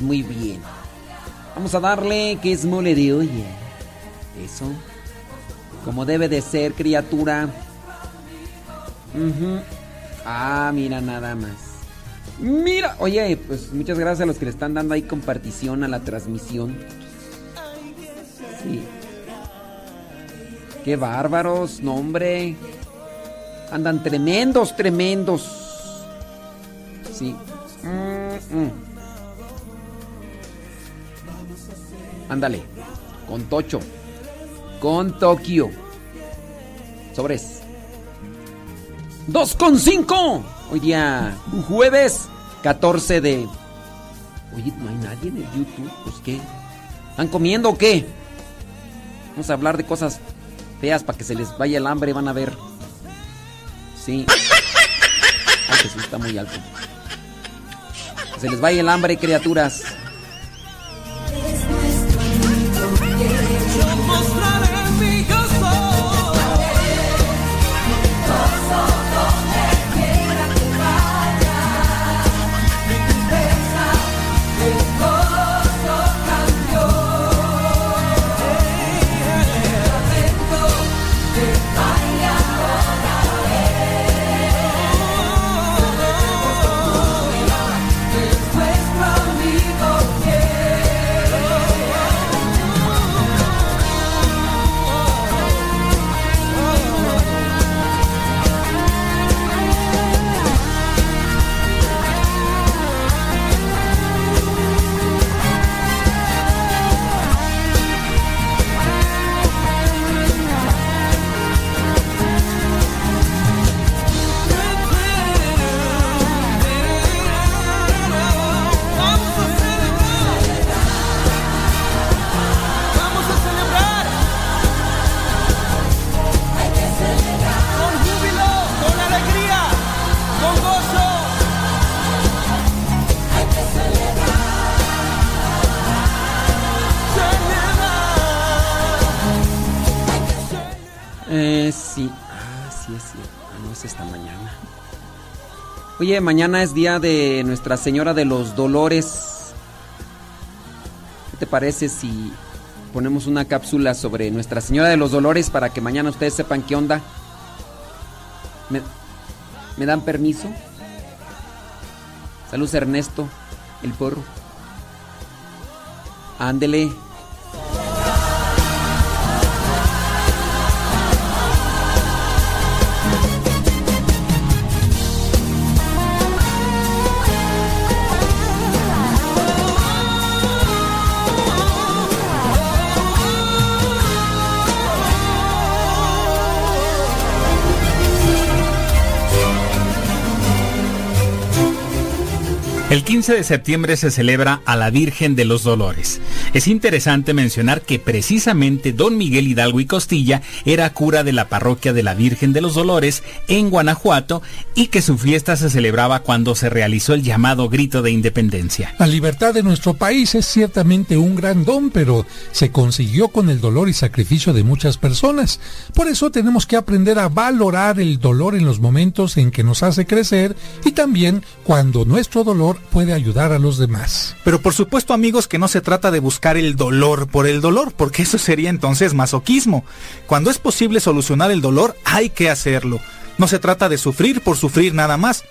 muy bien. Vamos a darle que es mole de olla. Eso. Como debe de ser, criatura. Ah, mira nada más. Mira, oye, pues muchas gracias a los que le están dando ahí compartición a la transmisión. Sí. Qué bárbaros, no. Andan tremendos, tremendos. Sí. Ándale. Con Tocho. Con Tokio. Sobres. 2 con 5. Hoy día, jueves 14 de. Oye, no hay nadie en el YouTube. Pues qué. ¿Están comiendo o qué? Vamos a hablar de cosas feas para que se les vaya el hambre. Van a ver. Sí. Ay, Jesús está muy alto. se les vaya el hambre, criaturas. Oye, mañana es día de Nuestra Señora de los Dolores. ¿Qué te parece si ponemos una cápsula sobre Nuestra Señora de los Dolores para que mañana ustedes sepan qué onda? ¿Me, ¿me dan permiso? Saludos Ernesto, el porro. Ándele. El 15 de septiembre se celebra a la Virgen de los Dolores. Es interesante mencionar que precisamente don Miguel Hidalgo y Costilla era cura de la parroquia de la Virgen de los Dolores en Guanajuato y que su fiesta se celebraba cuando se realizó el llamado grito de independencia. La libertad de nuestro país es ciertamente un gran don, pero se consiguió con el dolor y sacrificio de muchas personas. Por eso tenemos que aprender a valorar el dolor en los momentos en que nos hace crecer y también cuando nuestro dolor puede ayudar a los demás. Pero por supuesto amigos que no se trata de buscar el dolor por el dolor, porque eso sería entonces masoquismo. Cuando es posible solucionar el dolor, hay que hacerlo. No se trata de sufrir por sufrir nada más.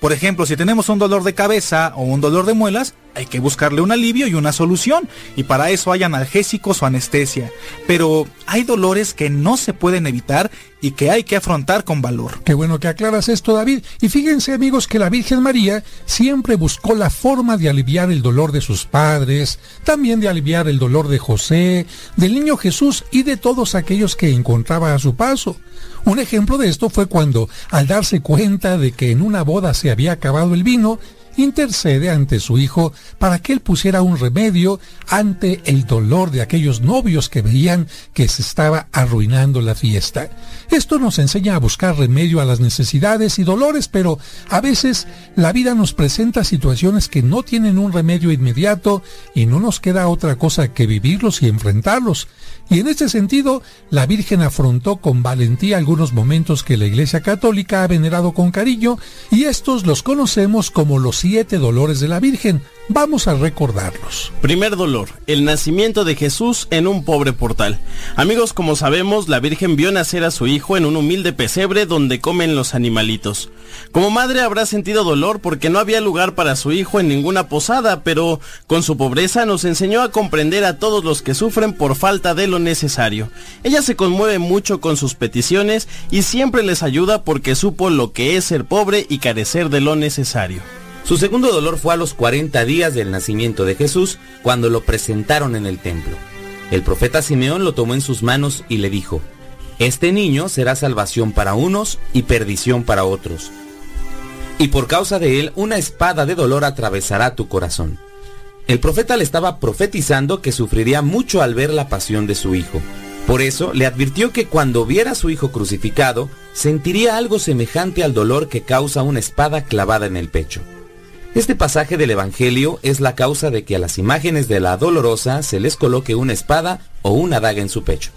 Por ejemplo, si tenemos un dolor de cabeza o un dolor de muelas, hay que buscarle un alivio y una solución, y para eso hay analgésicos o anestesia. Pero hay dolores que no se pueden evitar y que hay que afrontar con valor. Qué bueno que aclaras esto, David. Y fíjense, amigos, que la Virgen María siempre buscó la forma de aliviar el dolor de sus padres, también de aliviar el dolor de José, del niño Jesús y de todos aquellos que encontraba a su paso. Un ejemplo de esto fue cuando, al darse cuenta de que en una boda se había acabado el vino, intercede ante su hijo para que él pusiera un remedio ante el dolor de aquellos novios que veían que se estaba arruinando la fiesta. Esto nos enseña a buscar remedio a las necesidades y dolores, pero a veces la vida nos presenta situaciones que no tienen un remedio inmediato y no nos queda otra cosa que vivirlos y enfrentarlos. Y en este sentido, la Virgen afrontó con valentía algunos momentos que la Iglesia Católica ha venerado con cariño, y estos los conocemos como los siete dolores de la Virgen. Vamos a recordarlos. Primer dolor, el nacimiento de Jesús en un pobre portal. Amigos, como sabemos, la Virgen vio nacer a su hijo en un humilde pesebre donde comen los animalitos. Como madre habrá sentido dolor porque no había lugar para su hijo en ninguna posada, pero con su pobreza nos enseñó a comprender a todos los que sufren por falta de lo necesario. Ella se conmueve mucho con sus peticiones y siempre les ayuda porque supo lo que es ser pobre y carecer de lo necesario. Su segundo dolor fue a los 40 días del nacimiento de Jesús, cuando lo presentaron en el templo. El profeta Simeón lo tomó en sus manos y le dijo, Este niño será salvación para unos y perdición para otros. Y por causa de él una espada de dolor atravesará tu corazón. El profeta le estaba profetizando que sufriría mucho al ver la pasión de su hijo. Por eso le advirtió que cuando viera a su hijo crucificado, sentiría algo semejante al dolor que causa una espada clavada en el pecho. Este pasaje del Evangelio es la causa de que a las imágenes de la dolorosa se les coloque una espada o una daga en su pecho.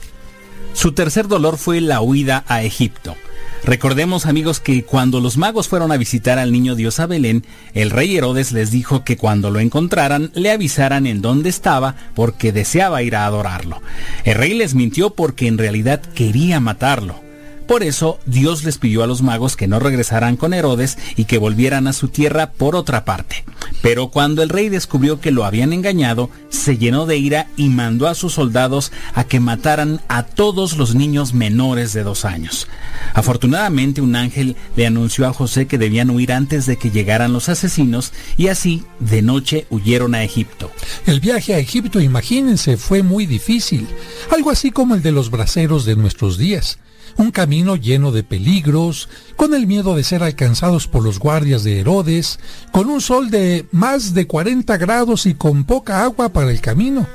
Su tercer dolor fue la huida a Egipto. Recordemos amigos que cuando los magos fueron a visitar al niño Dios a Belén, el rey Herodes les dijo que cuando lo encontraran le avisaran en dónde estaba porque deseaba ir a adorarlo. El rey les mintió porque en realidad quería matarlo. Por eso Dios les pidió a los magos que no regresaran con Herodes y que volvieran a su tierra por otra parte. Pero cuando el rey descubrió que lo habían engañado, se llenó de ira y mandó a sus soldados a que mataran a todos los niños menores de dos años. Afortunadamente un ángel le anunció a José que debían huir antes de que llegaran los asesinos y así de noche huyeron a Egipto. El viaje a Egipto, imagínense, fue muy difícil, algo así como el de los braceros de nuestros días un camino lleno de peligros, con el miedo de ser alcanzados por los guardias de Herodes, con un sol de más de 40 grados y con poca agua para el camino.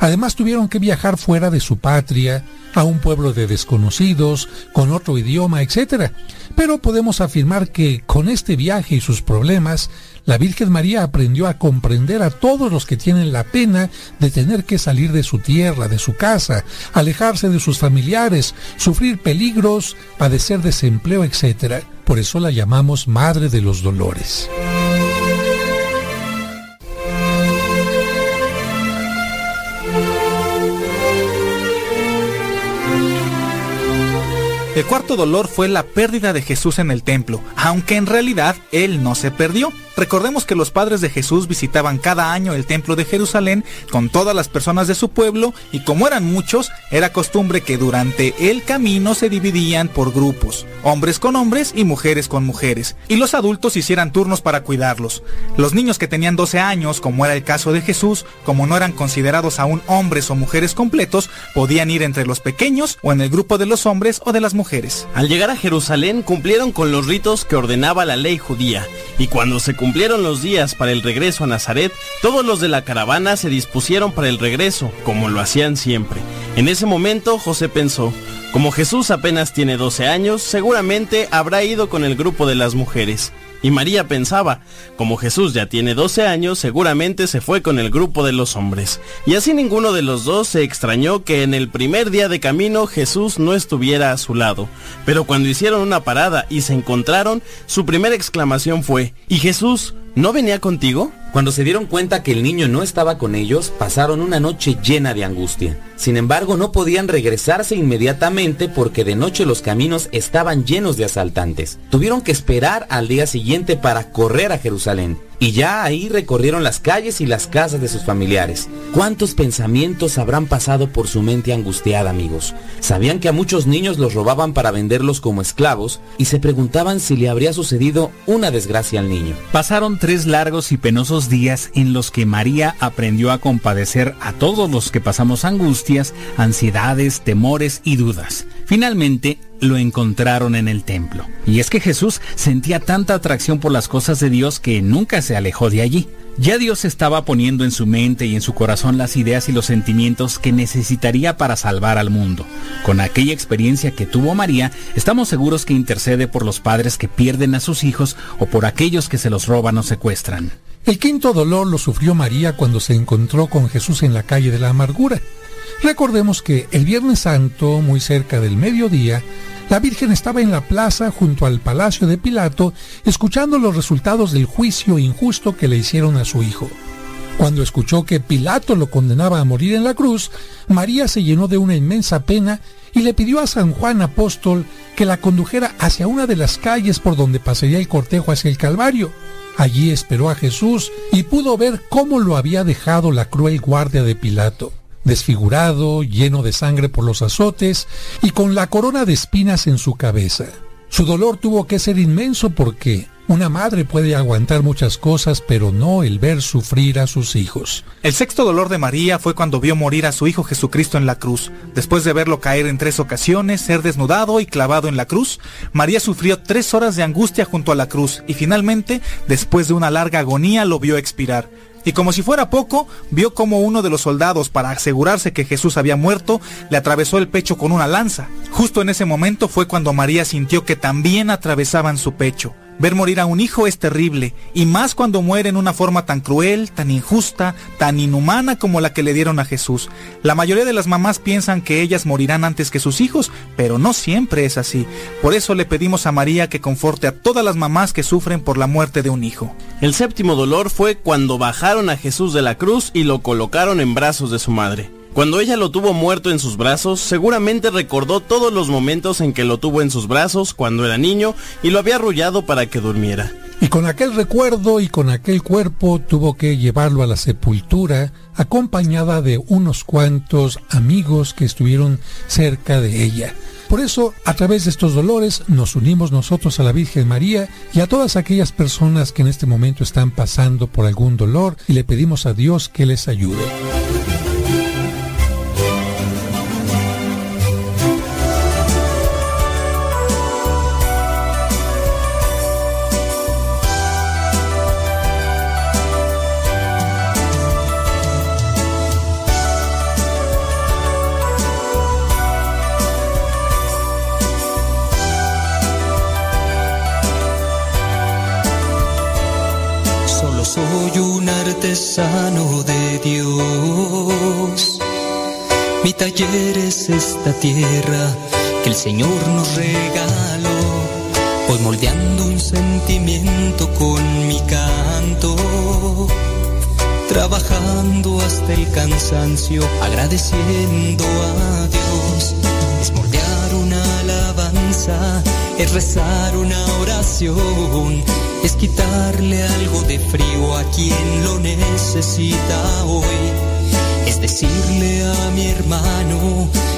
Además tuvieron que viajar fuera de su patria, a un pueblo de desconocidos, con otro idioma, etc. Pero podemos afirmar que con este viaje y sus problemas, la Virgen María aprendió a comprender a todos los que tienen la pena de tener que salir de su tierra, de su casa, alejarse de sus familiares, sufrir peligros, padecer desempleo, etc. Por eso la llamamos Madre de los Dolores. El cuarto dolor fue la pérdida de Jesús en el templo, aunque en realidad él no se perdió. Recordemos que los padres de Jesús visitaban cada año el templo de Jerusalén con todas las personas de su pueblo y como eran muchos, era costumbre que durante el camino se dividían por grupos, hombres con hombres y mujeres con mujeres, y los adultos hicieran turnos para cuidarlos. Los niños que tenían 12 años, como era el caso de Jesús, como no eran considerados aún hombres o mujeres completos, podían ir entre los pequeños o en el grupo de los hombres o de las mujeres. Al llegar a Jerusalén cumplieron con los ritos que ordenaba la ley judía, y cuando se cumplieron los días para el regreso a Nazaret, todos los de la caravana se dispusieron para el regreso, como lo hacían siempre. En ese momento José pensó, como Jesús apenas tiene 12 años, seguramente habrá ido con el grupo de las mujeres. Y María pensaba, como Jesús ya tiene 12 años, seguramente se fue con el grupo de los hombres. Y así ninguno de los dos se extrañó que en el primer día de camino Jesús no estuviera a su lado. Pero cuando hicieron una parada y se encontraron, su primera exclamación fue, ¿Y Jesús no venía contigo? Cuando se dieron cuenta que el niño no estaba con ellos, pasaron una noche llena de angustia. Sin embargo, no podían regresarse inmediatamente porque de noche los caminos estaban llenos de asaltantes. Tuvieron que esperar al día siguiente para correr a Jerusalén. Y ya ahí recorrieron las calles y las casas de sus familiares. ¿Cuántos pensamientos habrán pasado por su mente angustiada, amigos? Sabían que a muchos niños los robaban para venderlos como esclavos y se preguntaban si le habría sucedido una desgracia al niño. Pasaron tres largos y penosos días en los que María aprendió a compadecer a todos los que pasamos angustias, ansiedades, temores y dudas. Finalmente, lo encontraron en el templo. Y es que Jesús sentía tanta atracción por las cosas de Dios que nunca se alejó de allí. Ya Dios estaba poniendo en su mente y en su corazón las ideas y los sentimientos que necesitaría para salvar al mundo. Con aquella experiencia que tuvo María, estamos seguros que intercede por los padres que pierden a sus hijos o por aquellos que se los roban o secuestran. El quinto dolor lo sufrió María cuando se encontró con Jesús en la calle de la amargura. Recordemos que el Viernes Santo, muy cerca del mediodía, La Virgen estaba en la plaza junto al palacio de Pilato, escuchando los resultados del juicio injusto que le hicieron a su hijo. Cuando escuchó que Pilato lo condenaba a morir en la cruz, María se llenó de una inmensa pena y le pidió a San Juan Apóstol que la condujera hacia una de las calles por donde pasaría el cortejo hacia el Calvario. Allí esperó a Jesús y pudo ver cómo lo había dejado la cruel guardia de Pilato desfigurado, lleno de sangre por los azotes y con la corona de espinas en su cabeza. Su dolor tuvo que ser inmenso porque una madre puede aguantar muchas cosas, pero no el ver sufrir a sus hijos. El sexto dolor de María fue cuando vio morir a su Hijo Jesucristo en la cruz. Después de verlo caer en tres ocasiones, ser desnudado y clavado en la cruz, María sufrió tres horas de angustia junto a la cruz y finalmente, después de una larga agonía, lo vio expirar y como si fuera poco, vio como uno de los soldados, para asegurarse que Jesús había muerto, le atravesó el pecho con una lanza. Justo en ese momento fue cuando María sintió que también atravesaban su pecho. Ver morir a un hijo es terrible, y más cuando muere en una forma tan cruel, tan injusta, tan inhumana como la que le dieron a Jesús. La mayoría de las mamás piensan que ellas morirán antes que sus hijos, pero no siempre es así. Por eso le pedimos a María que conforte a todas las mamás que sufren por la muerte de un hijo. El séptimo dolor fue cuando bajaron a Jesús de la cruz y lo colocaron en brazos de su madre. Cuando ella lo tuvo muerto en sus brazos, seguramente recordó todos los momentos en que lo tuvo en sus brazos cuando era niño y lo había arrullado para que durmiera. Y con aquel recuerdo y con aquel cuerpo tuvo que llevarlo a la sepultura, acompañada de unos cuantos amigos que estuvieron cerca de ella. Por eso, a través de estos dolores, nos unimos nosotros a la Virgen María y a todas aquellas personas que en este momento están pasando por algún dolor y le pedimos a Dios que les ayude. Tierra que el Señor nos regaló. Voy moldeando un sentimiento con mi canto. Trabajando hasta el cansancio, agradeciendo a Dios. Es moldear una alabanza, es rezar una oración es quitarle algo de frío a quien lo necesita hoy. Es decirle a mi hermano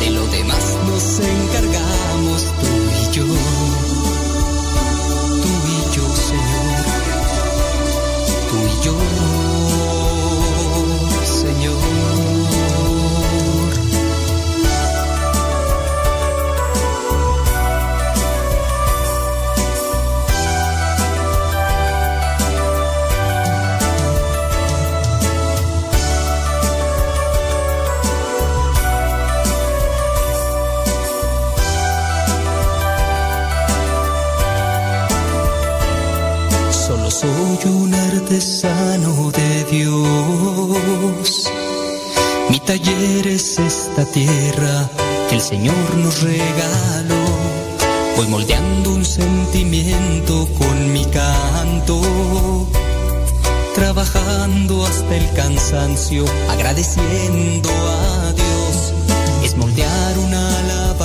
de lo demás nos encargamos tú y yo. Artesano de Dios. Mi taller es esta tierra que el Señor nos regaló. Voy moldeando un sentimiento con mi canto, trabajando hasta el cansancio, agradeciendo a Dios. Es moldear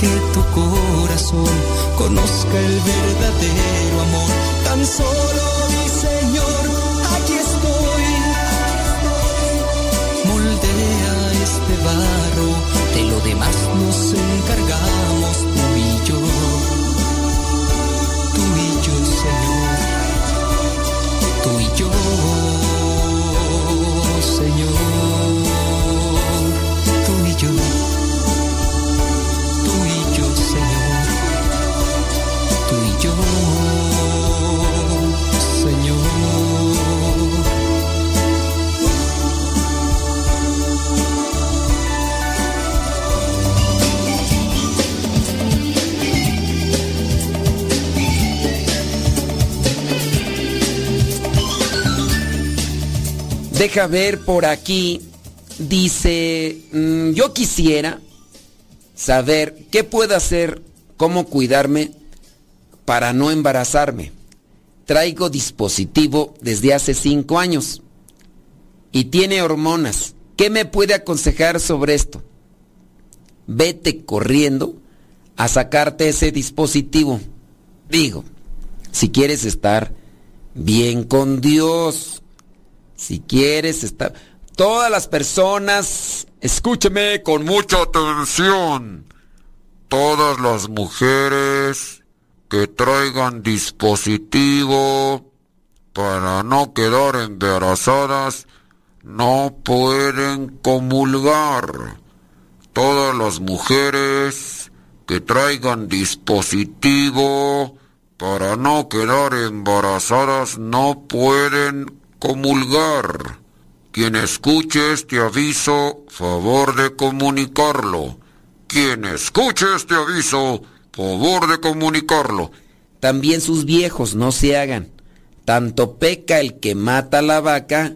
que tu corazón conozca el verdadero amor Tan solo mi Señor, aquí estoy. Moldea este barro, de lo demás nos encargamos tú y yo. Tú y yo, Señor. Tú y yo, Señor. Deja ver por aquí. Dice, mm, yo quisiera saber qué puedo hacer, cómo cuidarme para no embarazarme. Traigo dispositivo desde hace cinco años y tiene hormonas. ¿Qué me puede aconsejar sobre esto? Vete corriendo a sacarte ese dispositivo. Digo, si quieres estar bien con Dios, si quieres estar... Todas las personas, escúcheme con mucha atención. Todas las mujeres que traigan dispositivo para no quedar embarazadas no pueden comulgar. Todas las mujeres que traigan dispositivo para no quedar embarazadas no pueden comulgar. Quien escuche este aviso, favor de comunicarlo. Quien escuche este aviso, favor de comunicarlo. También sus viejos no se hagan. Tanto peca el que mata la vaca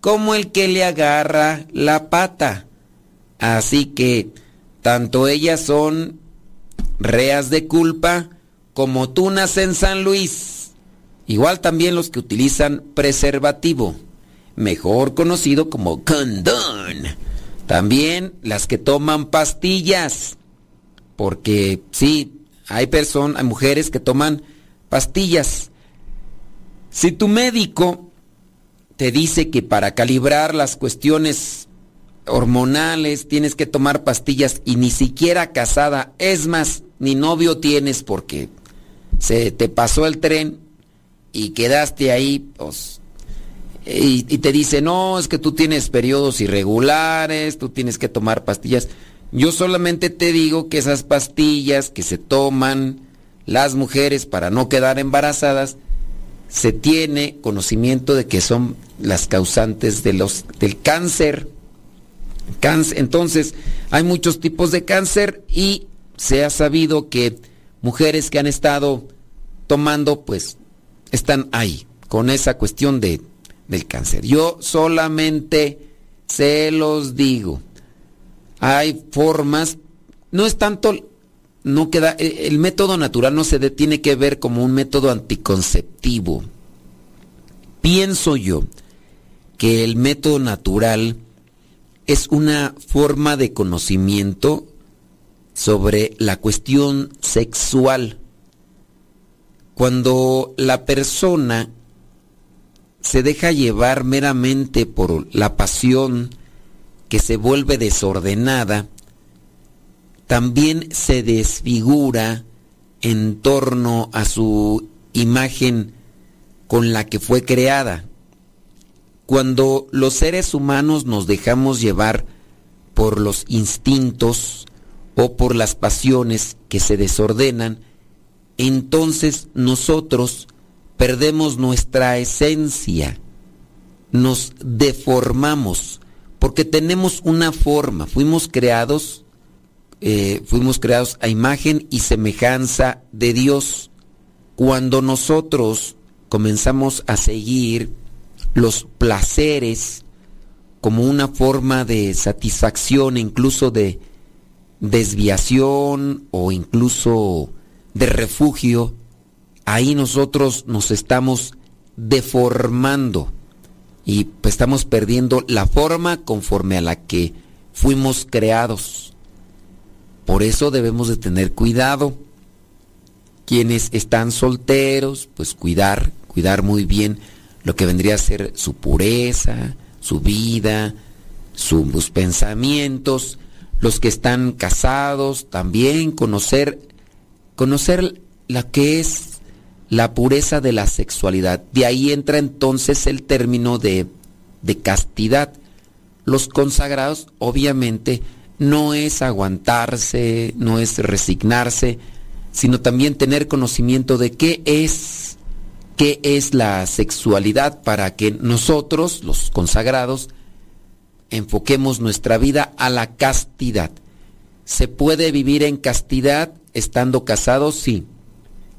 como el que le agarra la pata. Así que tanto ellas son reas de culpa como tunas en San Luis. Igual también los que utilizan preservativo, mejor conocido como condón. También las que toman pastillas. Porque sí, hay personas, hay mujeres que toman pastillas. Si tu médico te dice que para calibrar las cuestiones hormonales tienes que tomar pastillas y ni siquiera casada, es más, ni novio tienes porque se te pasó el tren y quedaste ahí, pues, y, te dice, no, es que tú tienes periodos irregulares, tú tienes que tomar pastillas. Yo solamente te digo que esas pastillas que se toman las mujeres para no quedar embarazadas, se tiene conocimiento de que son las causantes de los, del cáncer. cáncer. Entonces, hay muchos tipos de cáncer y se ha sabido que mujeres que han estado tomando, pues, están ahí, con esa cuestión de, del cáncer. Yo solamente se los digo. Hay formas, no es tanto, no queda, e, el método natural no se tiene que ver como un método anticonceptivo. Pienso yo que el método natural es una forma de conocimiento sobre la cuestión sexual. Cuando la persona se deja llevar meramente por la pasión que se vuelve desordenada, también se desfigura en torno a su imagen con la que fue creada. Cuando los seres humanos nos dejamos llevar por los instintos o por las pasiones que se desordenan, entonces nosotros perdemos nuestra esencia, nos deformamos, porque tenemos una forma, fuimos creados, eh, fuimos creados a imagen y semejanza de Dios. Cuando nosotros comenzamos a seguir los placeres como una forma de satisfacción, incluso de desviación o incluso de refugio, ahí nosotros nos estamos deformando y pues, estamos perdiendo la forma conforme a la que fuimos creados. Por eso debemos de tener cuidado. quienes están solteros, pues cuidar, cuidar muy bien lo que vendría a ser su pureza, su vida, sus pensamientos. Los que están casados, también conocer, conocer la que es la pureza de la sexualidad. De ahí entra entonces el término de, de castidad. Los consagrados, obviamente, no es aguantarse, no es resignarse, sino también tener conocimiento de qué es, qué es la sexualidad para que nosotros, los consagrados, enfoquemos nuestra vida a la castidad. ¿Se puede vivir en castidad estando casados? Sí.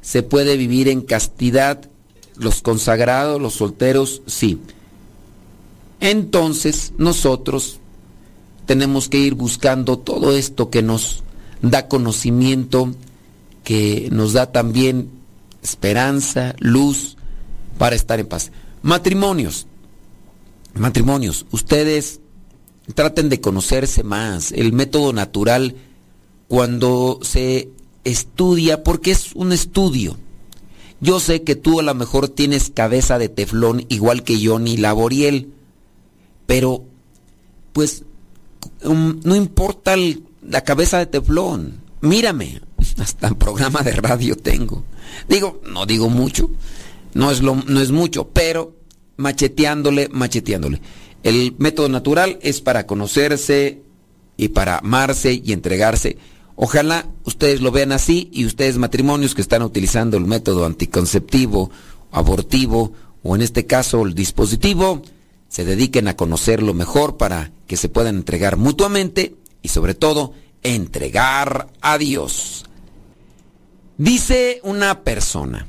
¿Se puede vivir en castidad los consagrados, los solteros? Sí. Entonces nosotros tenemos que ir buscando todo esto que nos da conocimiento que nos da también esperanza, luz para estar en paz. Matrimonios, matrimonios, ustedes traten de conocerse más. El método natural, cuando se estudia, porque es un estudio. Yo sé que tú a lo mejor tienes cabeza de teflón igual que Johnny Laboriel, pero pues um, no importa la cabeza de teflón. Mírame, hasta programa de radio tengo. Digo, no digo mucho, no es, no es mucho, pero macheteándole, macheteándole. El método natural es para conocerse y para amarse y entregarse. Ojalá ustedes lo vean así y ustedes matrimonios que están utilizando el método anticonceptivo, abortivo o en este caso el dispositivo, se dediquen a conocerlo mejor para que se puedan entregar mutuamente y sobre todo entregar a Dios. Dice una persona,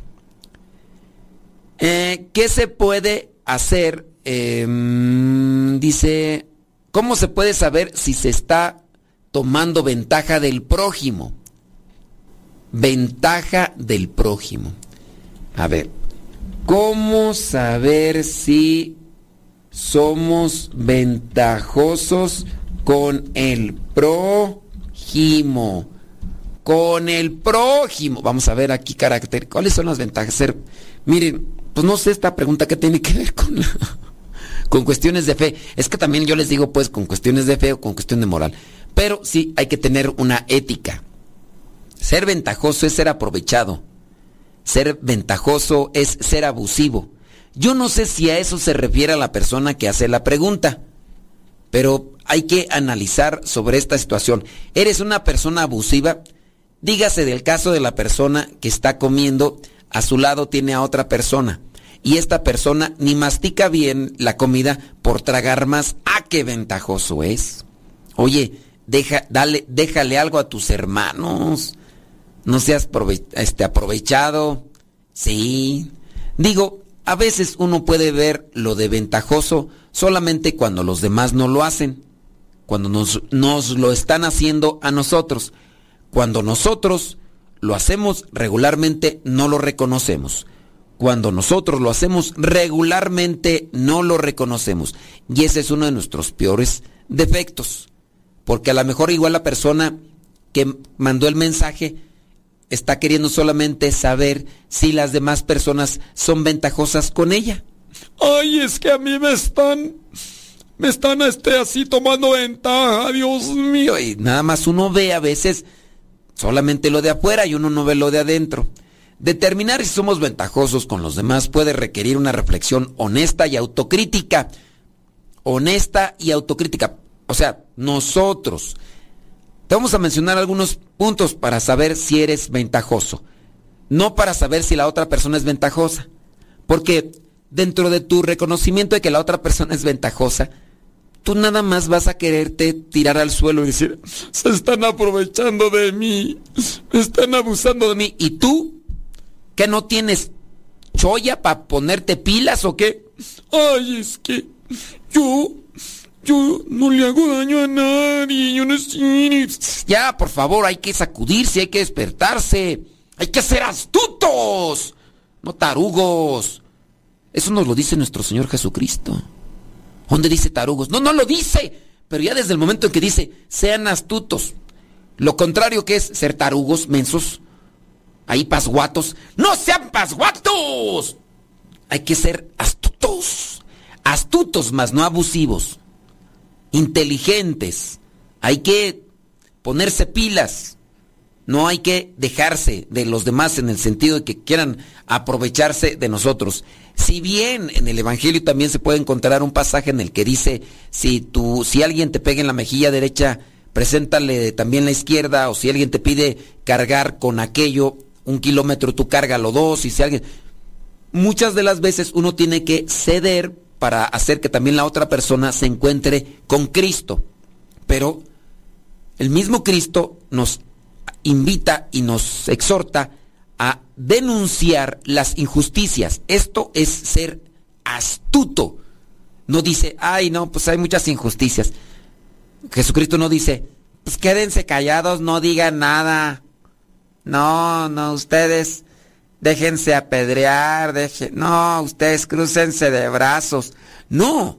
eh, ¿qué se puede hacer? Em, dice, ¿cómo se puede saber si se está tomando ventaja del prójimo? Ventaja del prójimo. A ver, ¿cómo saber si somos ventajosos con el prójimo? con el prójimo. Vamos a ver aquí carácter. ¿Cuáles son las ventajas? Miren, pues no sé esta pregunta que tiene que ver con, con cuestiones de fe. Es que también yo les digo pues con cuestiones de fe o con cuestión de moral. Pero sí hay que tener una ética. Ser ventajoso es ser aprovechado. Ser ventajoso es ser abusivo. Yo no sé si a eso se refiere la persona que hace la pregunta, pero hay que analizar sobre esta situación. ¿Eres una persona abusiva? Dígase del caso de la persona que está comiendo, a su lado tiene a otra persona. Y esta persona ni mastica bien la comida por tragar más. ¡Ah, qué ventajoso es! Oye, deja, dale, déjale algo a tus hermanos. No seas este, aprovechado. Sí. Digo, a veces uno puede ver lo de ventajoso solamente cuando los demás no lo hacen. Cuando nos, nos lo están haciendo a nosotros. Cuando nosotros lo hacemos regularmente, no lo reconocemos. Cuando nosotros lo hacemos regularmente, no lo reconocemos. Y ese es uno de nuestros peores defectos. Porque a lo mejor igual la persona que mandó el mensaje está queriendo solamente saber si las demás personas son ventajosas con ella. Ay, es que a mí me están me están este así tomando ventaja, Dios mío. Y nada más uno ve a veces solamente lo de afuera y uno no ve lo de adentro. Determinar si somos ventajosos con los demás puede requerir una reflexión honesta y autocrítica. Honesta y autocrítica. O sea, nosotros. Te vamos a mencionar algunos puntos para saber si eres ventajoso. No para saber si la otra persona es ventajosa. Porque dentro de tu reconocimiento de que la otra persona es ventajosa, tú nada más vas a quererte tirar al suelo y decir, se están aprovechando de mí, están abusando de mí. ¿Y tú? ¿Que no tienes choya para ponerte pilas o qué? Ay, es que yo, yo no le hago daño a nadie, yo no sé. Ya, por favor, hay que sacudirse, hay que despertarse, hay que ser astutos, no tarugos. Eso nos lo dice nuestro Señor Jesucristo. ¿Dónde dice tarugos? No, no lo dice. Pero ya desde el momento en que dice, sean astutos. Lo contrario que es ser tarugos, mensos. ahí pasguatos. ¡No sean pasguatos! Hay que ser astutos. Astutos, más no abusivos. Inteligentes. Hay que ponerse pilas. No hay que dejarse de los demás en el sentido de que quieran aprovecharse de nosotros. Si bien en el Evangelio también se puede encontrar un pasaje en el que dice, si tú, si alguien te pega en la mejilla derecha, preséntale también la izquierda, o si alguien te pide cargar con aquello un kilómetro, tú cárgalo dos, y si alguien... Muchas de las veces uno tiene que ceder para hacer que también la otra persona se encuentre con Cristo. Pero el mismo Cristo nos invita y nos exhorta a denunciar las injusticias. Esto es ser astuto. No dice, ay, no, pues hay muchas injusticias. Jesucristo no dice, pues quédense callados, no digan nada. No, no, ustedes déjense apedrear, dejen, no, ustedes crucense de brazos. No,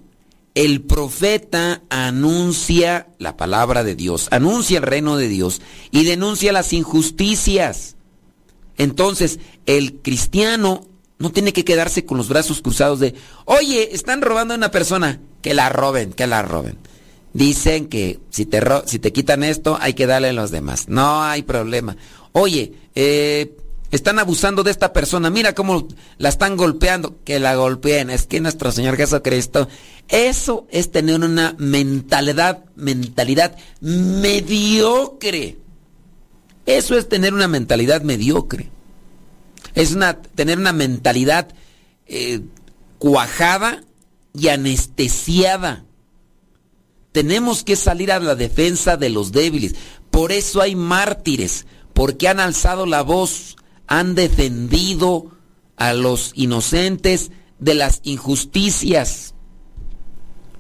el profeta anuncia la palabra de Dios, anuncia el reino de Dios y denuncia las injusticias. Entonces, el cristiano no tiene que quedarse con los brazos cruzados de, oye, están robando a una persona, que la roben, que la roben. Dicen que si te, si te quitan esto, hay que darle a los demás. No hay problema. Oye, eh, están abusando de esta persona, mira cómo la están golpeando, que la golpeen, es que nuestro Señor Jesucristo, eso es tener una mentalidad, mentalidad mediocre. Eso es tener una mentalidad mediocre. Es una, tener una mentalidad eh, cuajada y anestesiada. Tenemos que salir a la defensa de los débiles. Por eso hay mártires, porque han alzado la voz, han defendido a los inocentes de las injusticias.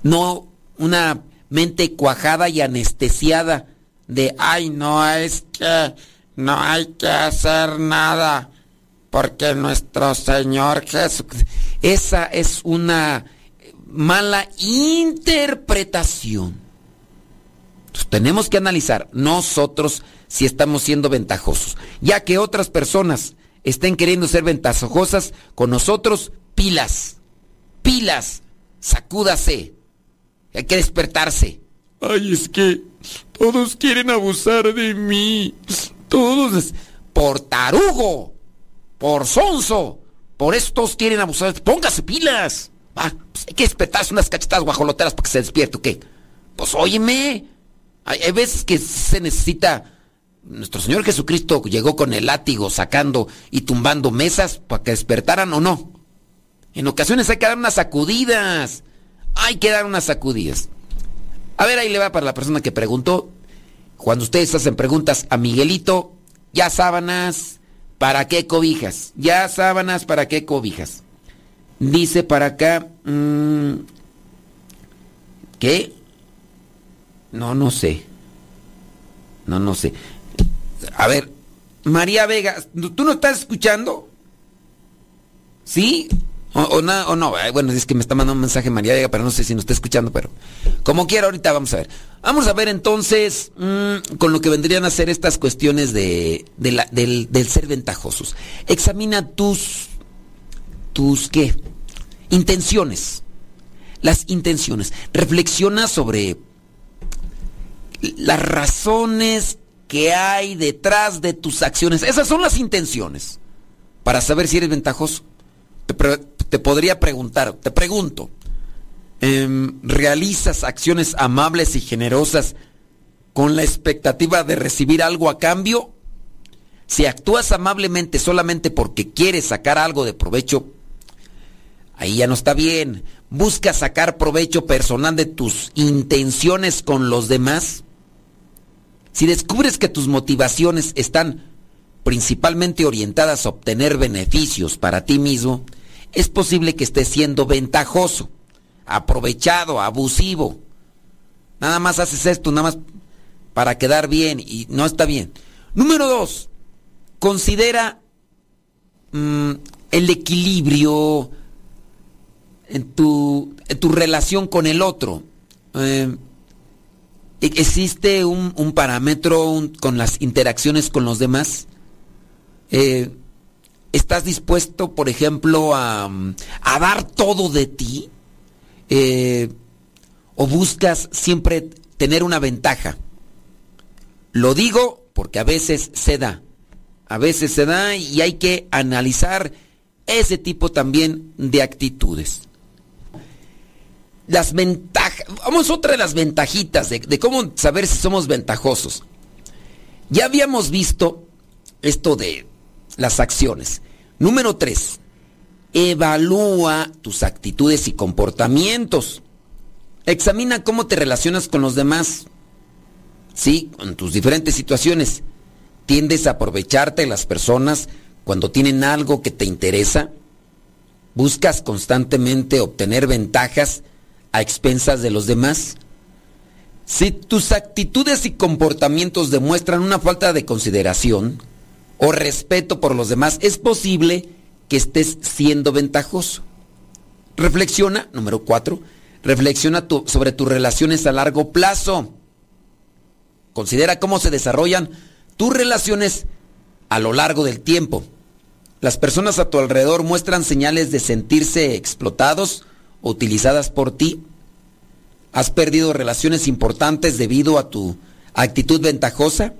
No una mente cuajada y anestesiada de, ay, no es que no hay que hacer nada, porque nuestro Señor Jesús... Esa es una mala interpretación. tenemos que analizar nosotros si estamos siendo ventajosos. Ya que otras personas estén queriendo ser ventajosas con nosotros, pilas, pilas, sacúdase. Hay que despertarse. Ay, es que todos quieren abusar de mí. Todos. Por tarugo, por sonso, por estos quieren abusar. Póngase pilas. Ah, pues hay que despertarse unas cachetadas guajoloteras para que se despierte, ¿qué? Pues óyeme. hay veces que se necesita nuestro Señor Jesucristo llegó con el látigo sacando y tumbando mesas para que despertaran o no. En ocasiones hay que dar unas sacudidas. Hay que dar unas sacudidas. A ver, ahí le va para la persona que preguntó. Cuando ustedes hacen preguntas a Miguelito, ya sábanas, ¿para qué cobijas? Ya sábanas, ¿para qué cobijas? Dice para acá, mm, ¿qué? No, no sé. No, no sé. A ver, María Vega, ¿tú no estás escuchando? ¿Sí? O, no, bueno, es que me está mandando un mensaje María Vega, pero no sé si nos está escuchando, pero como quiera, ahorita vamos a ver. Vamos a ver entonces mm, con lo que vendrían a ser estas cuestiones de, del, del, ser ventajosos. Examina tus, tus, ¿qué? Intenciones. Las intenciones. Reflexiona sobre las razones que hay detrás de tus acciones. Esas son las intenciones. Para saber si eres ventajoso. Te, podría preguntar, te pregunto, em, ¿realizas acciones amables y generosas con la expectativa de recibir algo a cambio? Si actúas amablemente solamente porque quieres sacar algo de provecho, ahí ya no está bien. Busca sacar provecho personal de tus intenciones con los demás. Si descubres que tus motivaciones están principalmente orientadas a obtener beneficios para ti mismo, es posible que estés siendo ventajoso, aprovechado, abusivo. Nada más haces esto, nada más para quedar bien y no está bien. Número dos, considera mm, el equilibrio en tu, en tu, relación con el otro. Eh, ¿Existe un, parámetro con las interacciones con los demás? Eh, ¿Estás dispuesto, por ejemplo, a, a dar todo de ti? Eh, ¿O buscas siempre tener una ventaja? Lo digo porque a veces se da. A veces se da y hay que analizar ese tipo también de actitudes. Las ventajas, vamos otra de las ventajitas de, de cómo saber si somos ventajosos. Ya habíamos visto esto de las acciones. Número tres, evalúa tus actitudes y comportamientos. Examina cómo te relacionas con los demás. Sí, con tus diferentes situaciones. ¿Tiendes a aprovecharte de las personas cuando tienen algo que te interesa? ¿Buscas constantemente obtener ventajas a expensas de los demás? Si tus actitudes y comportamientos demuestran una falta de consideración o respeto por los demás, es posible que estés siendo ventajoso. Reflexiona, número cuatro, reflexiona sobre tus relaciones a largo plazo. Considera cómo se desarrollan tus relaciones a lo largo del tiempo. Las personas a tu alrededor muestran señales de sentirse explotados utilizadas por ti. ¿Has perdido relaciones importantes debido a tu actitud ventajosa?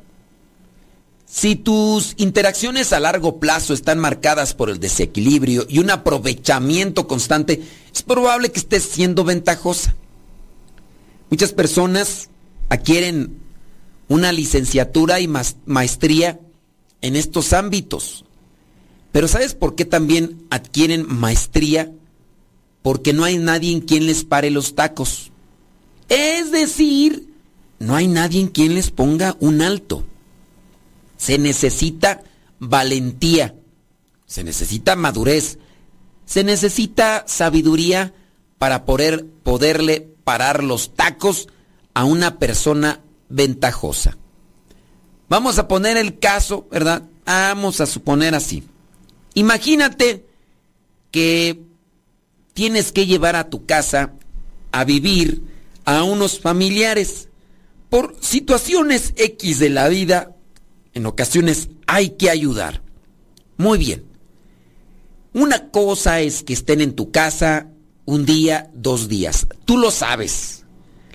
Si tus interacciones a largo plazo están marcadas por el desequilibrio y un aprovechamiento constante, es probable que estés siendo ventajosa. Muchas personas adquieren una licenciatura y maestría en estos ámbitos. Pero ¿sabes por qué también adquieren maestría? Porque no hay nadie en quien les pare los tacos. Es decir, no hay nadie en quien les ponga un alto. Se necesita valentía, se necesita madurez, se necesita sabiduría para poder poderle parar los tacos a una persona ventajosa. Vamos a poner el caso, ¿verdad? Vamos a suponer así. Imagínate que tienes que llevar a tu casa a vivir a unos familiares. Por situaciones X de la vida, en ocasiones hay que ayudar. Muy bien. Una cosa es que estén en tu casa un día, dos días. Tú lo sabes.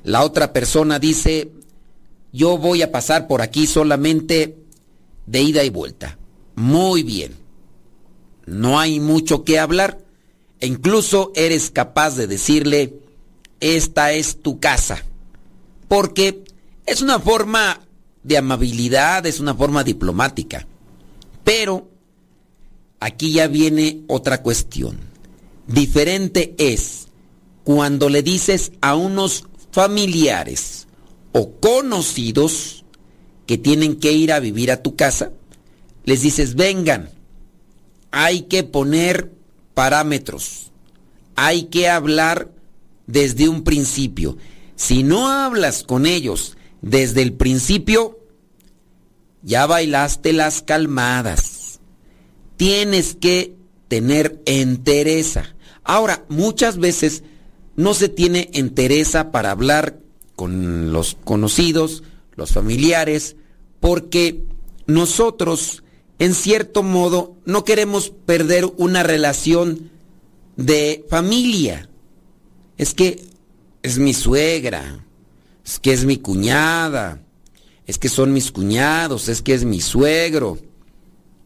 La otra persona dice, yo voy a pasar por aquí solamente de ida y vuelta. Muy bien. No hay mucho que hablar. E incluso eres capaz de decirle, esta es tu casa. Porque es una forma de amabilidad, es una forma diplomática. Pero aquí ya viene otra cuestión. Diferente es cuando le dices a unos familiares, o conocidos que tienen que ir a vivir a tu casa, les dices, vengan, hay que poner parámetros, hay que hablar desde un principio. Si no hablas con ellos desde el principio, ya bailaste las calmadas. Tienes que tener entereza. Ahora, muchas veces no se tiene entereza para hablar con los conocidos, los familiares, porque nosotros, en cierto modo, no queremos perder una relación de familia. Es que es mi suegra, es que es mi cuñada, es que son mis cuñados, es que es mi suegro,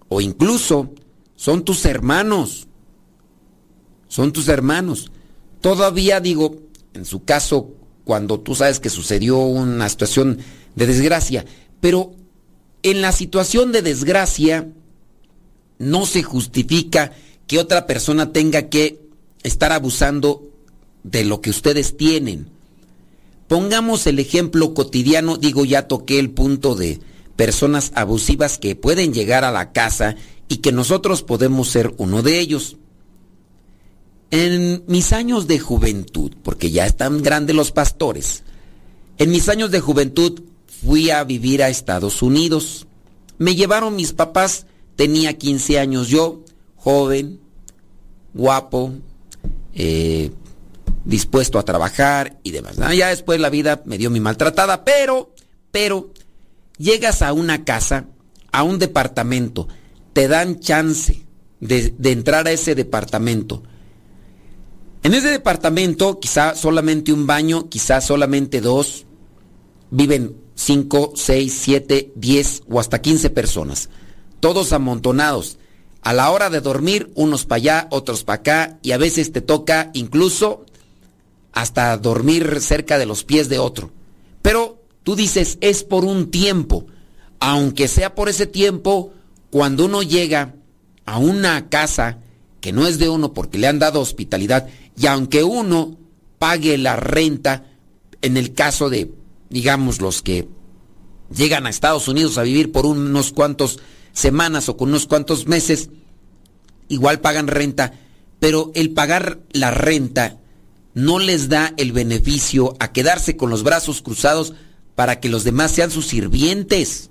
o incluso son tus hermanos, son tus hermanos. Todavía digo, en su caso cuando tú sabes que sucedió una situación de desgracia. Pero en la situación de desgracia no se justifica que otra persona tenga que estar abusando de lo que ustedes tienen. Pongamos el ejemplo cotidiano, digo, ya toqué el punto de personas abusivas que pueden llegar a la casa y que nosotros podemos ser uno de ellos. En mis años de juventud, porque ya están grandes los pastores, en mis años de juventud fui a vivir a Estados Unidos. Me llevaron mis papás, tenía 15 años yo, joven, guapo, eh, dispuesto a trabajar y demás. Ya después la vida me dio mi maltratada, pero, pero, llegas a una casa, a un departamento te dan chance de, de entrar a ese departamento. En ese departamento, quizá solamente un baño, quizá solamente dos, viven 5, 6, 7, 10 o hasta 15 personas, todos amontonados. A la hora de dormir, unos para allá, otros para acá, y a veces te toca incluso hasta dormir cerca de los pies de otro. Pero tú dices, es por un tiempo. Aunque sea por ese tiempo, cuando uno llega a una casa que no es de uno porque le han dado hospitalidad, y aunque uno pague la renta, en el caso de, digamos, los que llegan a Estados Unidos a vivir por unos cuantos semanas o con unos cuantos meses, igual pagan renta, pero el pagar la renta no les da el beneficio a quedarse con los brazos cruzados para que los demás sean sus sirvientes.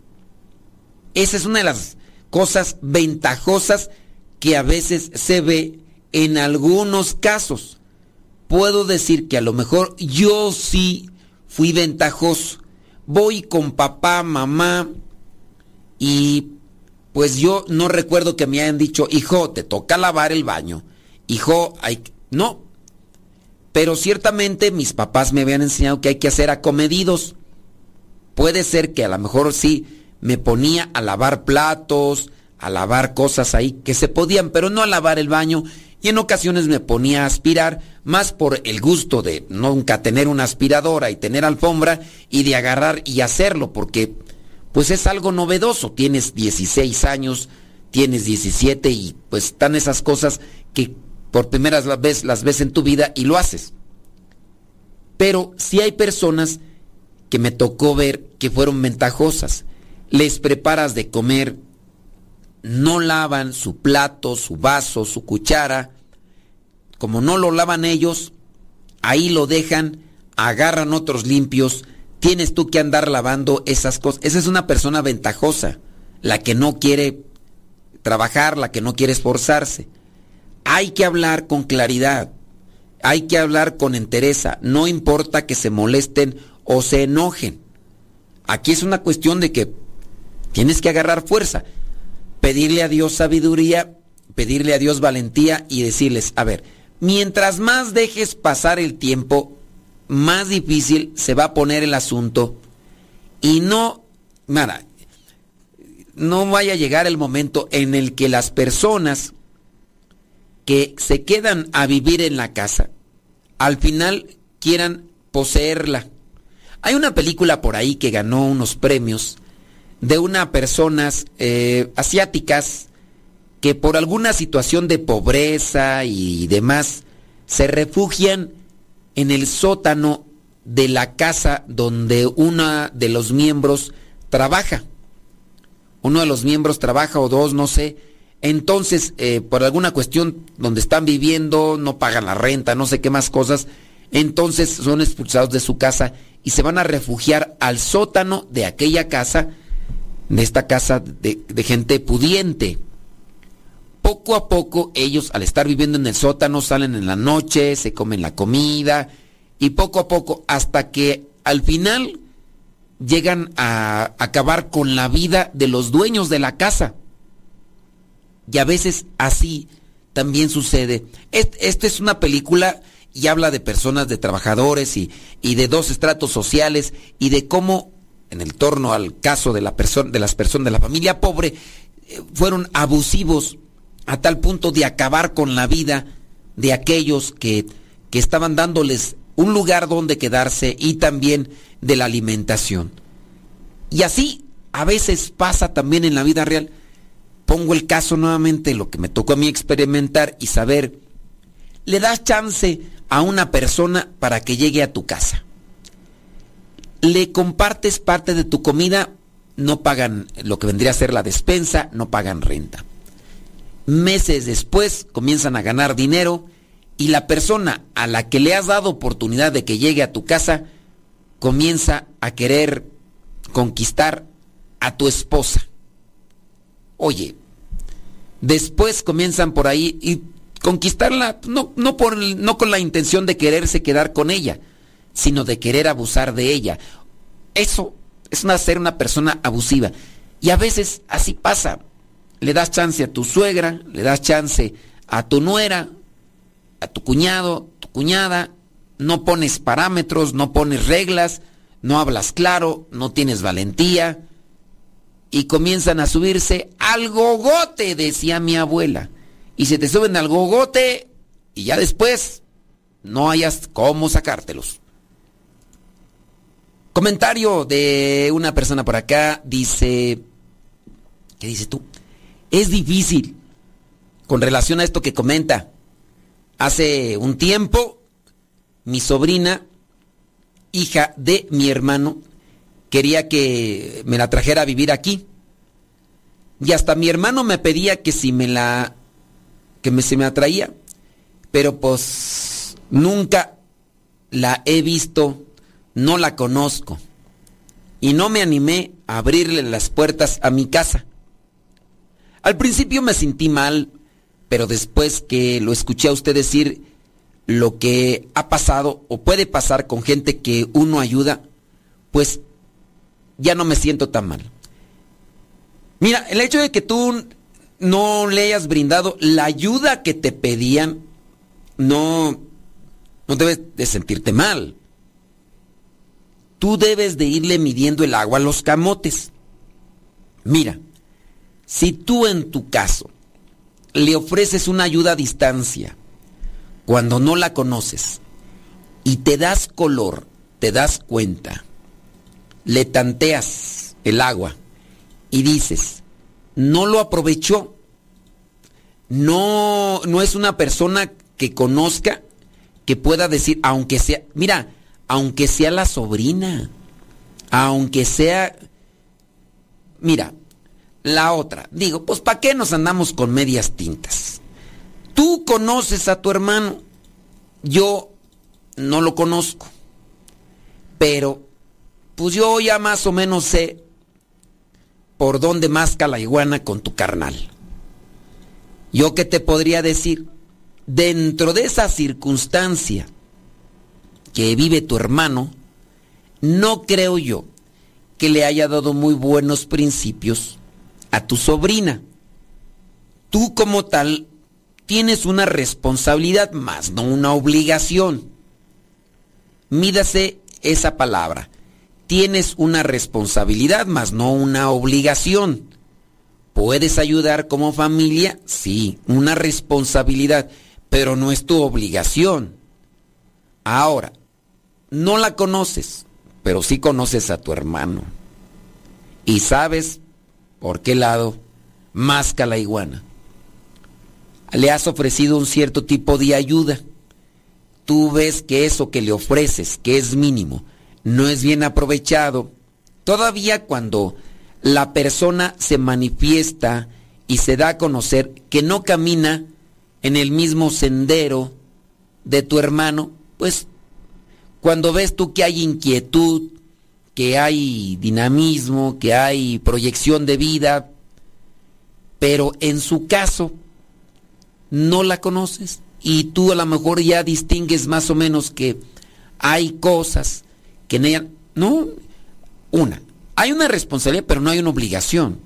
Esa es una de las cosas ventajosas que a veces se ve en algunos casos. Puedo decir que a lo mejor yo sí fui ventajoso. Voy con papá, mamá y pues yo no recuerdo que me hayan dicho, hijo, te toca lavar el baño. Hijo, hay... No. Pero ciertamente mis papás me habían enseñado que hay que hacer acomedidos. Puede ser que a lo mejor sí me ponía a lavar platos, a lavar cosas ahí que se podían, pero no a lavar el baño. Y en ocasiones me ponía a aspirar, más por el gusto de nunca tener una aspiradora y tener alfombra y de agarrar y hacerlo, porque pues es algo novedoso. Tienes 16 años, tienes 17 y pues están esas cosas que por primera vez las ves en tu vida y lo haces. Pero si hay personas que me tocó ver que fueron ventajosas. Les preparas de comer, no lavan su plato, su vaso, su cuchara. Como no lo lavan ellos, ahí lo dejan, agarran otros limpios, tienes tú que andar lavando esas cosas. Esa es una persona ventajosa, la que no quiere trabajar, la que no quiere esforzarse. Hay que hablar con claridad, hay que hablar con entereza, no importa que se molesten o se enojen. Aquí es una cuestión de que tienes que agarrar fuerza, pedirle a Dios sabiduría, pedirle a Dios valentía y decirles, a ver, mientras más dejes pasar el tiempo, más difícil se va a poner el asunto y no, nada, no vaya a llegar el momento en el que las personas que se quedan a vivir en la casa, al final quieran poseerla. Hay una película por ahí que ganó unos premios de unas personas eh, asiáticas que por alguna situación de pobreza y demás se refugian en el sótano de la casa donde uno de los miembros trabaja. Uno de los miembros trabaja o dos, no sé. Entonces, eh, por alguna cuestión donde están viviendo, no pagan la renta, no sé qué más cosas, entonces son expulsados de su casa y se van a refugiar al sótano de aquella casa, de esta casa de, gente pudiente poco a poco ellos al estar viviendo en el sótano salen en la noche, se comen la comida y poco a poco hasta que al final llegan a acabar con la vida de los dueños de la casa. Y a veces así también sucede. Esta es una película y habla de personas, de trabajadores y de dos estratos sociales y de cómo en el torno al caso de, la de las personas de la familia pobre eh, fueron abusivos a tal punto de acabar con la vida de aquellos que, que estaban dándoles un lugar donde quedarse y también de la alimentación. Y así a veces pasa también en la vida real. Pongo el caso nuevamente, lo que me tocó a mí experimentar y saber, le das chance a una persona para que llegue a tu casa. Le compartes parte de tu comida, no pagan lo que vendría a ser la despensa, no pagan renta meses después comienzan a ganar dinero y la persona a la que le has dado oportunidad de que llegue a tu casa comienza a querer conquistar a tu esposa. Oye, después comienzan por ahí y conquistarla no, no, no con la intención de quererse quedar con ella, sino de querer abusar de ella. Eso es una, ser una persona abusiva. Y a veces así pasa le das chance a tu suegra, le das chance a tu nuera, a tu cuñado, tu cuñada, no pones parámetros, no pones reglas, no hablas claro, no tienes valentía y comienzan a subirse al gogote, decía mi abuela. Y se te suben al gogote y ya después no hayas cómo sacártelos. Comentario de una persona por acá dice, ¿qué dices tú? Es difícil con relación a esto que comenta. Hace un tiempo, mi sobrina, hija de mi hermano, quería que me la trajera a vivir aquí. Y hasta mi hermano me pedía que si me la que se me atraía, pero pues nunca la he visto, no la conozco. Y no me animé a abrirle las puertas a mi casa. Al principio me sentí mal, pero después que lo escuché a usted decir lo que ha pasado o puede pasar con gente que uno ayuda, pues ya no me siento tan mal. Mira, el hecho de que tú no le hayas brindado la ayuda que te pedían, no, no debes de sentirte mal. Tú debes de irle midiendo el agua a los camotes. Mira, si tú en tu caso le ofreces una ayuda a distancia, cuando no la conoces, y te das color, te das cuenta, le tanteas el agua y dices, no lo aprovechó, no, no es una persona que conozca, que pueda decir, aunque sea, mira, aunque sea la sobrina, aunque sea, mira, la otra, digo, pues ¿para qué nos andamos con medias tintas? Tú conoces a tu hermano, yo no lo conozco, pero pues yo ya más o menos sé por dónde masca la iguana con tu carnal. Yo qué te podría decir, dentro de esa circunstancia que vive tu hermano, no creo yo que le haya dado muy buenos principios a tu sobrina. Tú como tal tienes una responsabilidad más, no una obligación. Mídase esa palabra tienes una responsabilidad más no una obligación. ¿Puedes ayudar como familia? Sí, una responsabilidad, pero no es tu obligación. Ahora, no la conoces, pero sí conoces a tu hermano. Y sabes por qué lado masca la iguana. Le has ofrecido un cierto tipo de ayuda. Tú ves que eso que le ofreces, que es mínimo, no es bien aprovechado, todavía cuando la persona se manifiesta y se da a conocer que no camina en el mismo sendero de tu hermano, pues cuando ves tú que hay inquietud, que hay dinamismo, que hay proyección de vida, pero en su caso no la conoces y tú a lo mejor ya distingues más o menos que hay cosas que en ella, no, una, hay una responsabilidad, pero no hay una obligación.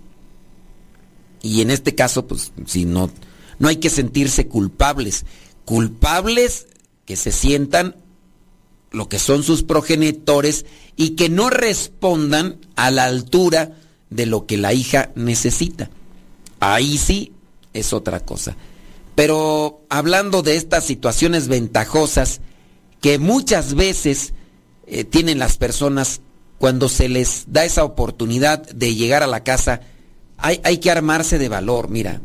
Y en este caso, pues, si no, no hay que sentirse culpables. Culpables que se sientan lo que son sus progenitores y que no respondan a la altura de lo que la hija necesita. Ahí sí es otra cosa. Pero hablando de estas situaciones ventajosas que muchas veces eh, tienen las personas cuando se les da esa oportunidad de llegar a la casa, hay, hay que armarse de valor, mira.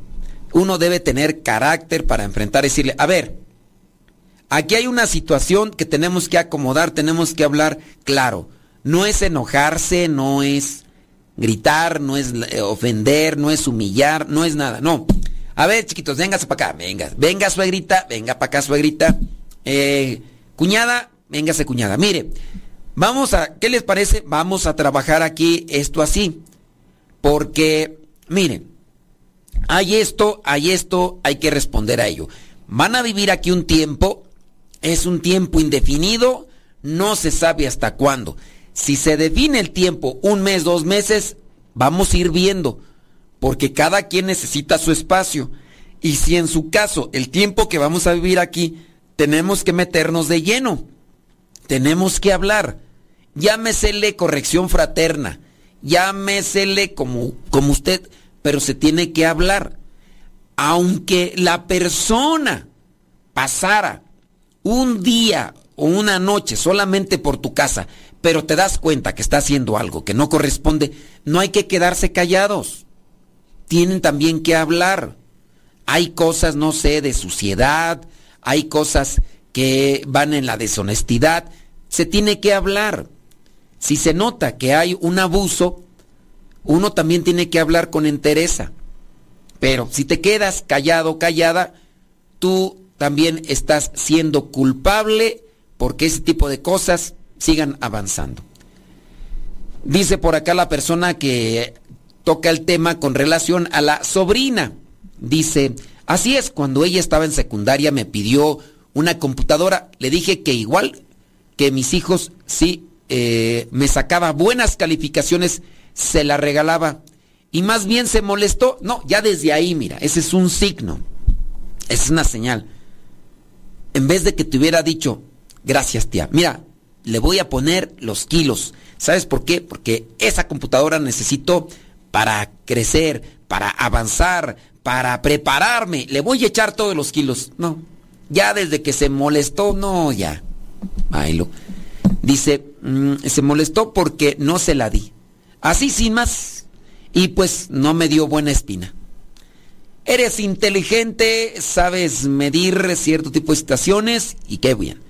Uno debe tener carácter para enfrentar y decirle, a ver, aquí hay una situación que tenemos que acomodar, tenemos que hablar claro. No es enojarse, no es gritar, no es eh, ofender, no es humillar, no es nada, no. A ver, chiquitos, véngase para acá, venga, venga suegrita, venga para acá suegrita. Eh, cuñada, véngase cuñada. Mire, vamos a, ¿qué les parece? Vamos a trabajar aquí esto así. Porque, miren, hay esto, hay esto, hay que responder a ello. Van a vivir aquí un tiempo, es un tiempo indefinido, no se sabe hasta cuándo. Si se define el tiempo, un mes, dos meses, vamos a ir viendo. porque cada quien necesita su espacio. Y si en su caso, el tiempo que vamos a vivir aquí, tenemos que meternos de lleno, tenemos que hablar, llámesele corrección fraterna, llámesele como, como usted, pero se tiene que hablar. Aunque la persona pasara un día o una noche solamente por tu casa, pero te das cuenta que está haciendo algo que no corresponde, no hay que quedarse callados. Tienen también que hablar. Hay cosas, no sé, de suciedad, hay cosas que van en la deshonestidad. Se tiene que hablar. Si se nota que hay un abuso, uno también tiene que hablar con entereza. Pero si te quedas callado, callada, tú también estás siendo culpable porque ese tipo de cosas sigan avanzando. Dice por acá la persona que toca el tema con relación a la sobrina. Dice, así es, cuando ella estaba en secundaria me pidió una computadora, le dije que igual que mis hijos, sí, eh, me sacaba buenas calificaciones, se la regalaba. Y más bien se molestó. No, ya desde ahí, mira, ese es un signo. Es una señal. En vez de que te hubiera dicho, gracias tía, mira, le voy a poner los kilos. ¿Sabes por qué? Porque esa computadora necesito para crecer, para avanzar, para prepararme. Le voy a echar todos los kilos. No, ya desde que se molestó, no, ya. Bailo. Dice, mm, se molestó porque no se la di. Así sin más. Y pues no me dio buena espina. Eres inteligente, sabes medir cierto tipo de situaciones y qué bien.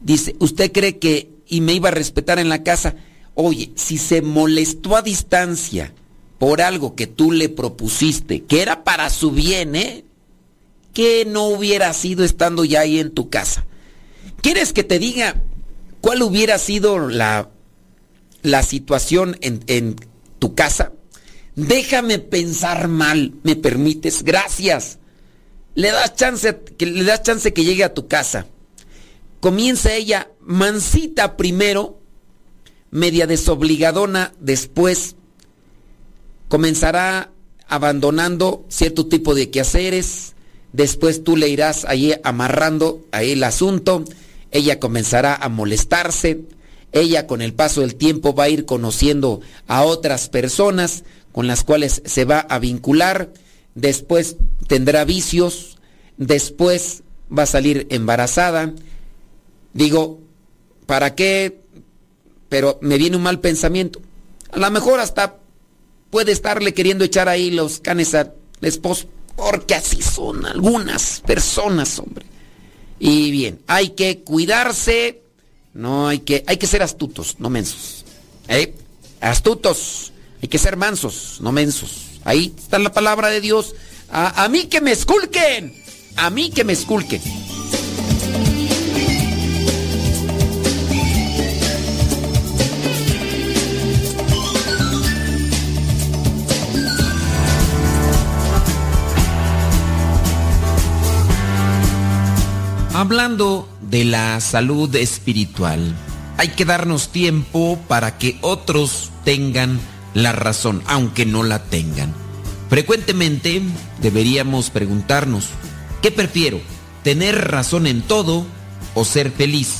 Dice, ¿usted cree que y me iba a respetar en la casa? Oye, si se molestó a distancia por algo que tú le propusiste, que era para su bien, ¿eh? ¿Qué no hubiera sido estando ya ahí en tu casa? ¿Quieres que te diga cuál hubiera sido la, la situación en, en tu casa? Déjame pensar mal, ¿me permites? Gracias. Le das chance que le das chance que llegue a tu casa. Comienza ella mansita primero, media desobligadona después. Comenzará abandonando cierto tipo de quehaceres, después tú le irás ahí amarrando ahí el asunto, ella comenzará a molestarse, ella con el paso del tiempo va a ir conociendo a otras personas con las cuales se va a vincular, después tendrá vicios, después va a salir embarazada. Digo, ¿para qué? Pero me viene un mal pensamiento. A lo mejor hasta puede estarle queriendo echar ahí los canes al esposo, porque así son algunas personas, hombre. Y bien, hay que cuidarse, no hay que, hay que ser astutos, no mensos. ¿Eh? Astutos, hay que ser mansos, no mensos. Ahí está la palabra de Dios. A, mí que me esculquen, a mí que me esculquen. Hablando de la salud espiritual, hay que darnos tiempo para que otros tengan la razón, aunque no la tengan. Frecuentemente deberíamos preguntarnos, ¿qué prefiero? ¿Tener razón en todo o ser feliz?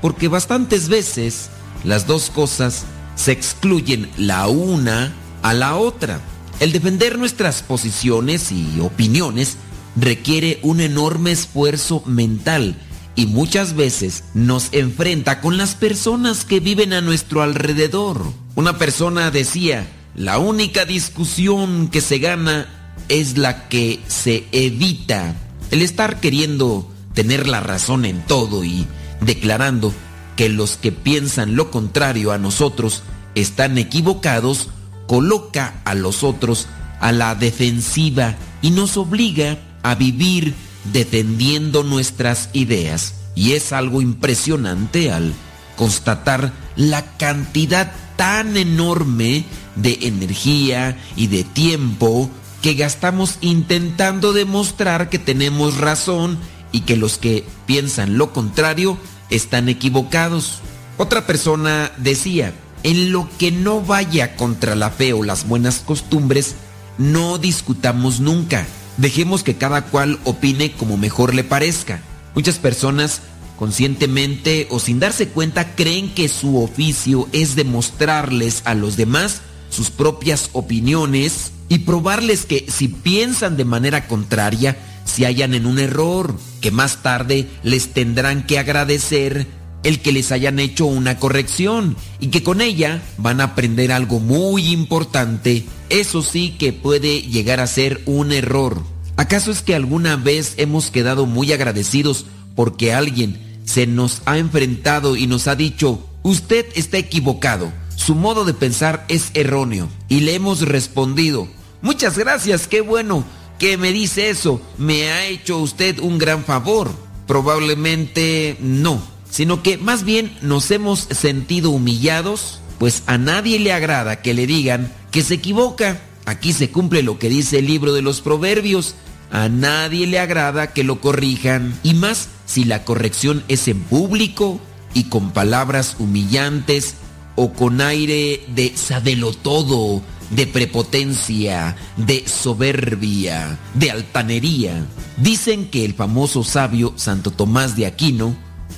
Porque bastantes veces las dos cosas se excluyen la una a la otra. El defender nuestras posiciones y opiniones requiere un enorme esfuerzo mental y muchas veces nos enfrenta con las personas que viven a nuestro alrededor. Una persona decía, la única discusión que se gana es la que se evita. El estar queriendo tener la razón en todo y declarando que los que piensan lo contrario a nosotros están equivocados, coloca a los otros a la defensiva y nos obliga a vivir defendiendo nuestras ideas. Y es algo impresionante al constatar la cantidad tan enorme de energía y de tiempo que gastamos intentando demostrar que tenemos razón y que los que piensan lo contrario están equivocados. Otra persona decía, en lo que no vaya contra la fe o las buenas costumbres, no discutamos nunca. Dejemos que cada cual opine como mejor le parezca. Muchas personas conscientemente o sin darse cuenta creen que su oficio es demostrarles a los demás sus propias opiniones y probarles que si piensan de manera contraria, se hallan en un error, que más tarde les tendrán que agradecer el que les hayan hecho una corrección y que con ella van a aprender algo muy importante, eso sí que puede llegar a ser un error. ¿Acaso es que alguna vez hemos quedado muy agradecidos porque alguien se nos ha enfrentado y nos ha dicho, usted está equivocado, su modo de pensar es erróneo? Y le hemos respondido, muchas gracias, qué bueno que me dice eso, me ha hecho usted un gran favor. Probablemente no, sino que más bien nos hemos sentido humillados, pues a nadie le agrada que le digan que se equivoca. Aquí se cumple lo que dice el libro de los proverbios. A nadie le agrada que lo corrijan, y más si la corrección es en público y con palabras humillantes o con aire de sabelo todo, de prepotencia, de soberbia, de altanería. Dicen que el famoso sabio Santo Tomás de Aquino,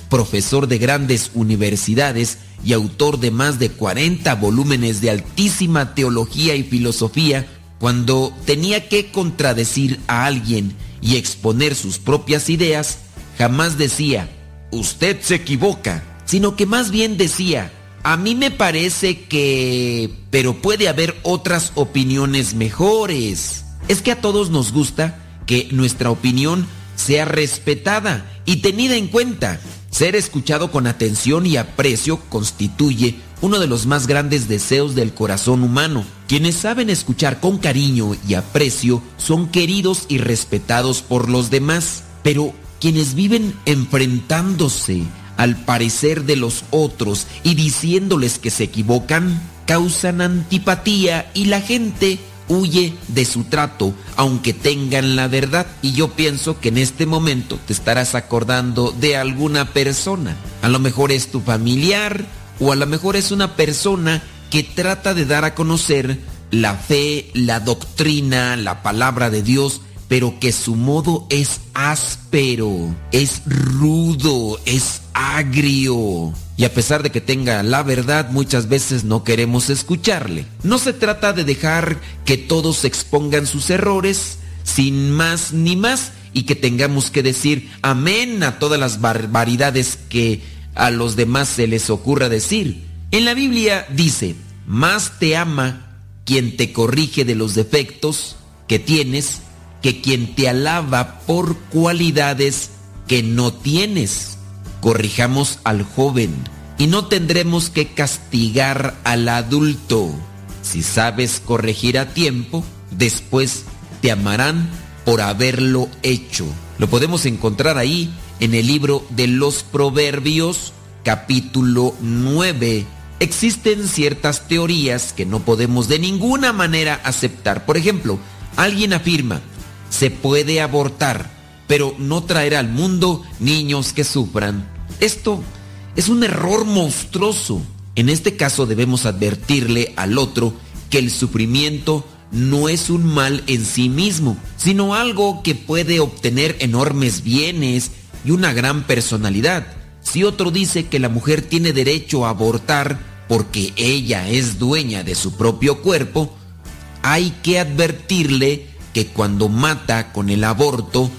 profesor de grandes universidades y autor de más de 40 volúmenes de altísima teología y filosofía, cuando tenía que contradecir a alguien y exponer sus propias ideas, jamás decía, usted se equivoca, sino que más bien decía, a mí me parece que... pero puede haber otras opiniones mejores. Es que a todos nos gusta que nuestra opinión sea respetada y tenida en cuenta. Ser escuchado con atención y aprecio constituye uno de los más grandes deseos del corazón humano. Quienes saben escuchar con cariño y aprecio son queridos y respetados por los demás, pero quienes viven enfrentándose al parecer de los otros y diciéndoles que se equivocan, causan antipatía y la gente huye de su trato, aunque tengan la verdad. Y yo pienso que en este momento te estarás acordando de alguna persona. A lo mejor es tu familiar o a lo mejor es una persona que trata de dar a conocer la fe, la doctrina, la palabra de Dios, pero que su modo es áspero, es rudo, es agrio. Y a pesar de que tenga la verdad, muchas veces no queremos escucharle. No se trata de dejar que todos expongan sus errores sin más ni más y que tengamos que decir amén a todas las barbaridades que a los demás se les ocurra decir. En la Biblia dice, más te ama quien te corrige de los defectos que tienes que quien te alaba por cualidades que no tienes. Corrijamos al joven y no tendremos que castigar al adulto. Si sabes corregir a tiempo, después te amarán por haberlo hecho. Lo podemos encontrar ahí en el libro de los Proverbios, capítulo 9. Existen ciertas teorías que no podemos de ninguna manera aceptar. Por ejemplo, alguien afirma, se puede abortar, pero no traer al mundo niños que sufran. Esto es un error monstruoso. En este caso debemos advertirle al otro que el sufrimiento no es un mal en sí mismo, sino algo que puede obtener enormes bienes y una gran personalidad. Si otro dice que la mujer tiene derecho a abortar porque ella es dueña de su propio cuerpo, hay que advertirle que cuando mata con el aborto,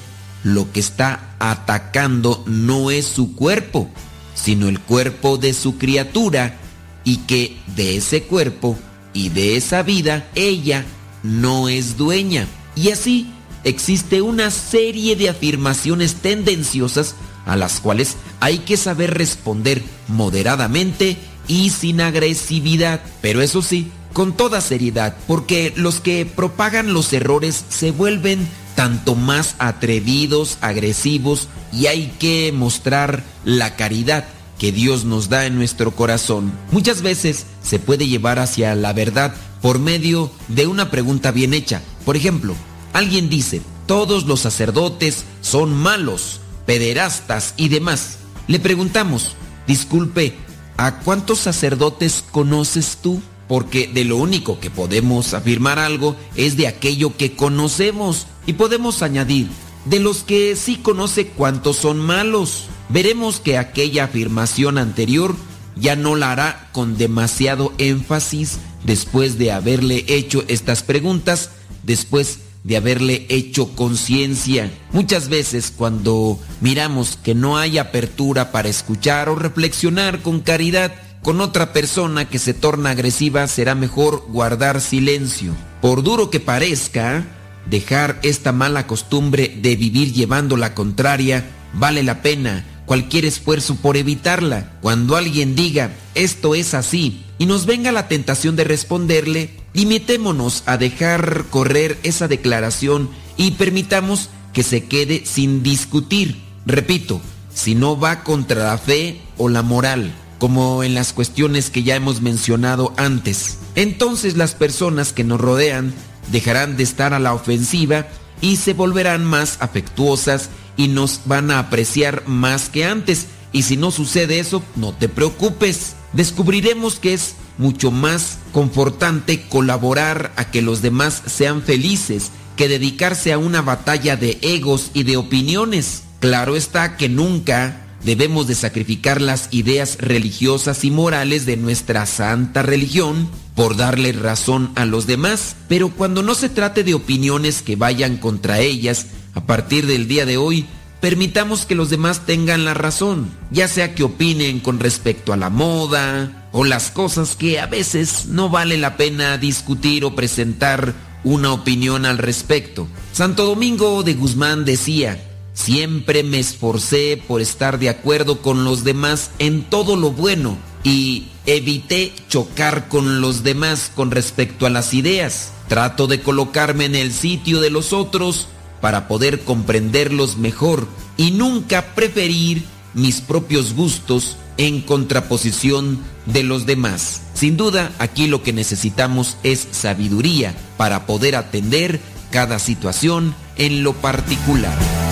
lo que está atacando no es su cuerpo, sino el cuerpo de su criatura y que de ese cuerpo y de esa vida ella no es dueña. Y así existe una serie de afirmaciones tendenciosas a las cuales hay que saber responder moderadamente y sin agresividad. Pero eso sí, con toda seriedad, porque los que propagan los errores se vuelven tanto más atrevidos, agresivos, y hay que mostrar la caridad que Dios nos da en nuestro corazón. Muchas veces se puede llevar hacia la verdad por medio de una pregunta bien hecha. Por ejemplo, alguien dice, todos los sacerdotes son malos, pederastas y demás. Le preguntamos, disculpe, ¿a cuántos sacerdotes conoces tú? Porque de lo único que podemos afirmar algo es de aquello que conocemos y podemos añadir, de los que sí conoce cuántos son malos. Veremos que aquella afirmación anterior ya no la hará con demasiado énfasis después de haberle hecho estas preguntas, después de haberle hecho conciencia. Muchas veces cuando miramos que no hay apertura para escuchar o reflexionar con caridad con otra persona que se torna agresiva, será mejor guardar silencio. Por duro que parezca, dejar esta mala costumbre de vivir llevando la contraria vale la pena cualquier esfuerzo por evitarla. Cuando alguien diga, esto es así, y nos venga la tentación de responderle, limitémonos a dejar correr esa declaración y permitamos que se quede sin discutir. Repito, si no va contra la fe o la moral, como en las cuestiones que ya hemos mencionado antes. Entonces las personas que nos rodean dejarán de estar a la ofensiva y se volverán más afectuosas y nos van a apreciar más que antes. Y si no sucede eso, no te preocupes. Descubriremos que es mucho más confortante colaborar a que los demás sean felices que dedicarse a una batalla de egos y de opiniones. Claro está que nunca debemos de sacrificar las ideas religiosas y morales de nuestra santa religión por darle razón a los demás, pero cuando no se trate de opiniones que vayan contra ellas, a partir del día de hoy, permitamos que los demás tengan la razón, ya sea que opinen con respecto a la moda o las cosas que a veces no vale la pena discutir o presentar una opinión al respecto. Santo Domingo de Guzmán decía, Siempre me esforcé por estar de acuerdo con los demás en todo lo bueno y evité chocar con los demás con respecto a las ideas. Trato de colocarme en el sitio de los otros para poder comprenderlos mejor y nunca preferir mis propios gustos en contraposición de los demás. Sin duda, aquí lo que necesitamos es sabiduría para poder atender cada situación en lo particular.